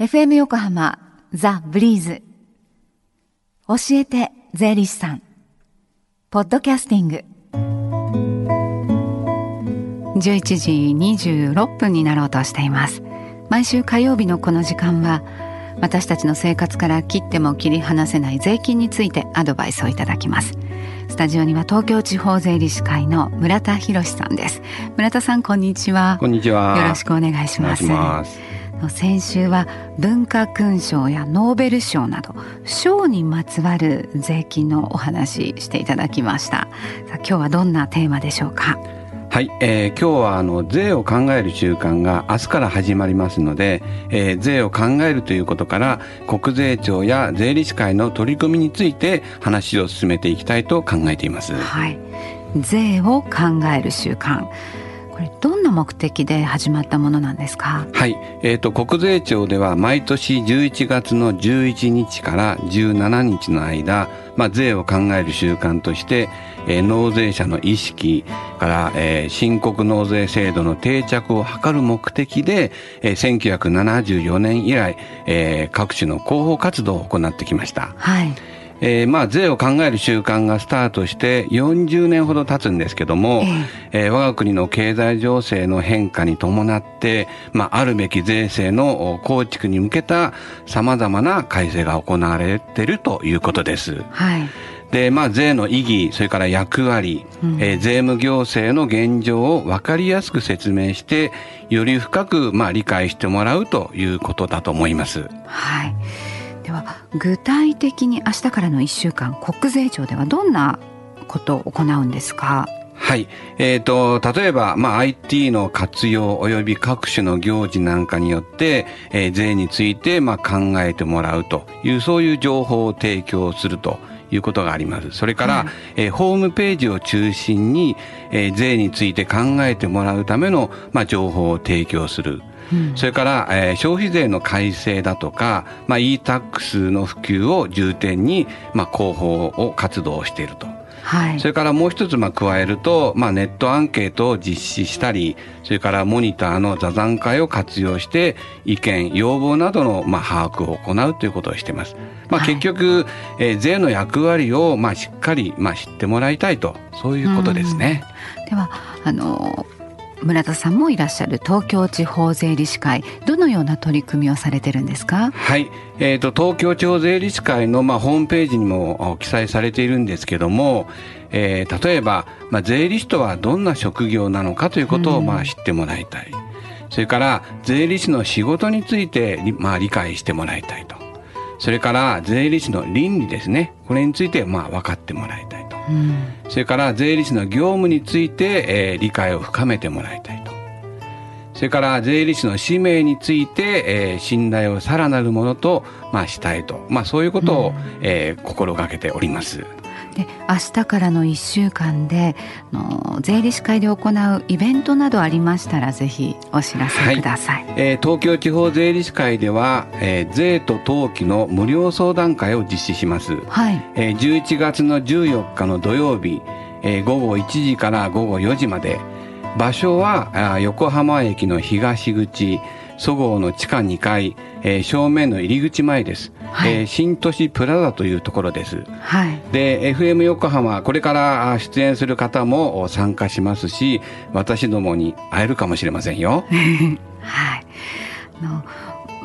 FM 横浜ザ・ブリーズ。教えて税理士さん。ポッドキャスティング。11時26分になろうとしています。毎週火曜日のこの時間は私たちの生活から切っても切り離せない税金についてアドバイスをいただきます。スタジオには東京地方税理士会の村田博さんです。村田さんこんにちは。こんにちは。よろしくお願いします先週は文化勲章やノーベル賞など賞にまつわる税金のお話していただきました。さあ今日はどんなテーマでしょうか？はい、えー、今日はあの税を考える習慣が明日から始まりますので、えー、税を考えるということから国税庁や税理士会の取り組みについて話を進めていきたいと考えています。はい、税を考える習慣これどんな目的で始まったものなんですか？はい、えーと、国税庁では毎年11月の11日から17日の間、まあ、税を考える習慣として、えー、納税者の意識から、えー、申告納税制度の定着を図る目的で、えー、1974年以来、えー、各種の広報活動を行ってきました。はいえー、まあ税を考える習慣がスタートして40年ほど経つんですけども、えー、えー、我が国の経済情勢の変化に伴って、まあ、あるべき税制の構築に向けたさまざまな改正が行われているということです。はいで、まあ、税の意義、それから役割、うん、えー、税務行政の現状を分かりやすく説明して、より深く、まあ、理解してもらうということだと思います。はい。では具体的に明日からの1週間国税庁ではどんなことを行うんですか？はい。えっ、ー、と、例えば、まあ、IT の活用及び各種の行事なんかによって、えー、税について、まあ、考えてもらうという、そういう情報を提供するということがあります。それから、はい、えー、ホームページを中心に、えー、税について考えてもらうための、まあ、情報を提供する。それから、えー、消費税の改正だとか、まあ、e-tax の普及を重点に、まあ、広報を活動していると。はい、それからもう一つまあ加えると、まあ、ネットアンケートを実施したりそれからモニターの座談会を活用して意見要望などのまあ把握を行うということをしています。まあ、結局、はい、えー、税の役割をまあしっかりまあ知ってもらいたいとそういうことですね。ではあの村田さんもいらっしゃる東京地方税理士会。どのような取り組みをされてるんですか？はい、えーと、東京地方税理士会の、まあ、ホームページにも記載されているんですけども、えー、例えば、まあ、税理士とはどんな職業なのかということを、まあ、知ってもらいたい、それから税理士の仕事について、まあ、理解してもらいたいと。それから税理士の倫理ですね。これについてまあ分かってもらいたい。と、うん、それから税理士の業務について、えー、理解を深めてもらいたいと。それから税理士の使命について、えー、信頼をさらなるものと、まあ、したいと、まあ、そういうことを、うん、えー、心がけております。で明日からの1週間での税理士会で行うイベントなどありましたらぜひお知らせください、はい、えー、東京地方税理士会では、えー、税と登記の無料相談会を実施します、はい。えー、11月の14日の土曜日、えー、午後1時から午後4時まで。場所は横浜駅の東口そごうの地下2階、えー、正面の入り口前です、はい、えー、新都市プラザというところです、はい、で FM 横浜これから出演する方も参加しますし私どもに会えるかもしれませんよ。はい。の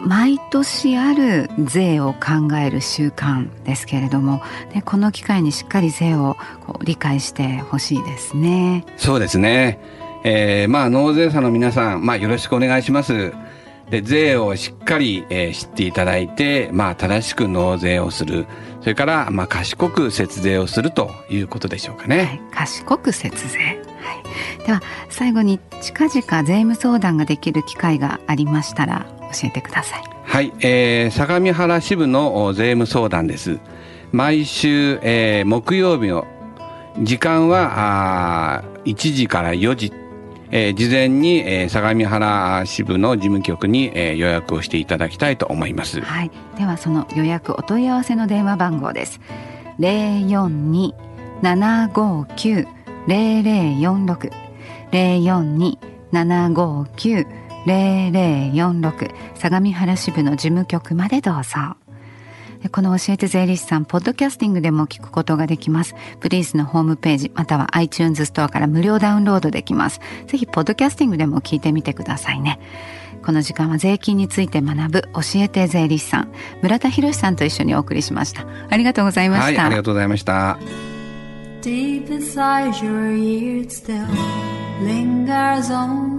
毎年ある税を考える習慣ですけれどもでこの機会にしっかり税をこう理解してほしいですね。そうですね。えー、まあ納税者の皆さん、まあ、よろしくお願いします。で税をしっかり、えー、知っていただいて、まあ、正しく納税をするそれから、まあ、賢く節税をするということでしょうかね。はい、賢く節税、はい、では最後に近々税務相談ができる機会がありましたら教えてください。はい、えー、相模原支部の税務相談です。毎週、えー、木曜日の時間はあ1時から4時えー、事前に、えー、相模原支部の事務局に、えー、予約をしていただきたいと思います。はい、ではその予約お問い合わせの電話番号です。零四二七五九零零四六零四二七五九0046相模原支部の事務局までどうぞ。この教えて税理士さん、ポッドキャスティングでも聞くことができます。プリースのホームページ、または iTunes ストアから無料ダウンロードできます。ぜひ、ポッドキャスティングでも聞いてみてくださいね。この時間は税金について学ぶ教えて税理士さん、村田博さんと一緒にお送りしました。ありがとうございました。はい、ありがとうございました。Deep inside your ears still lingers on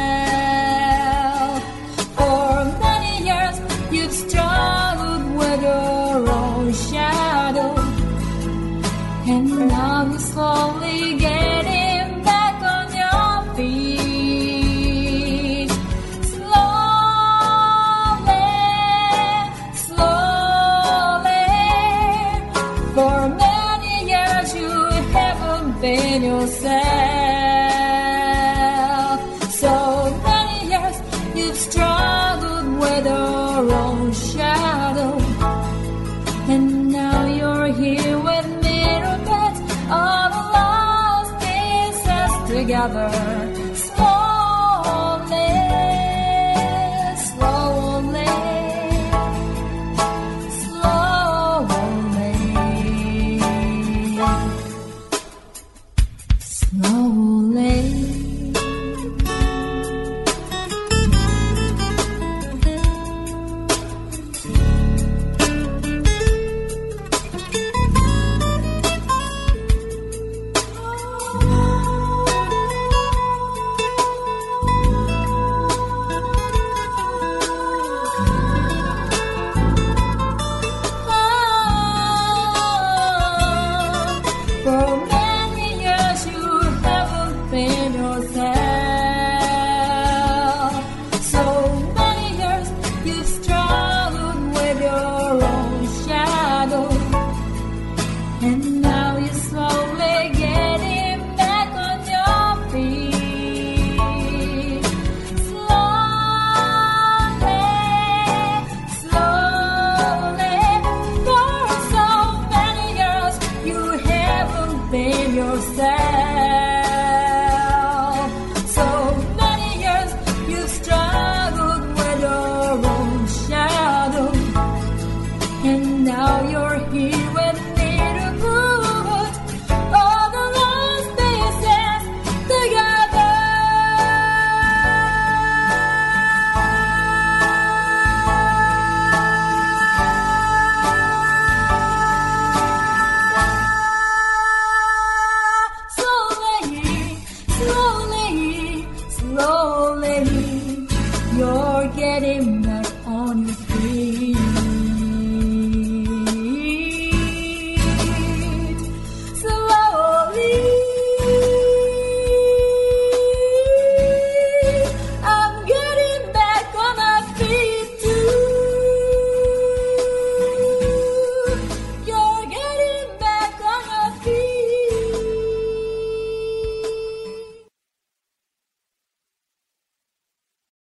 Slowly getting back on your feet. Slowly, slowly. For many years you haven't been yourself. Together. monster. let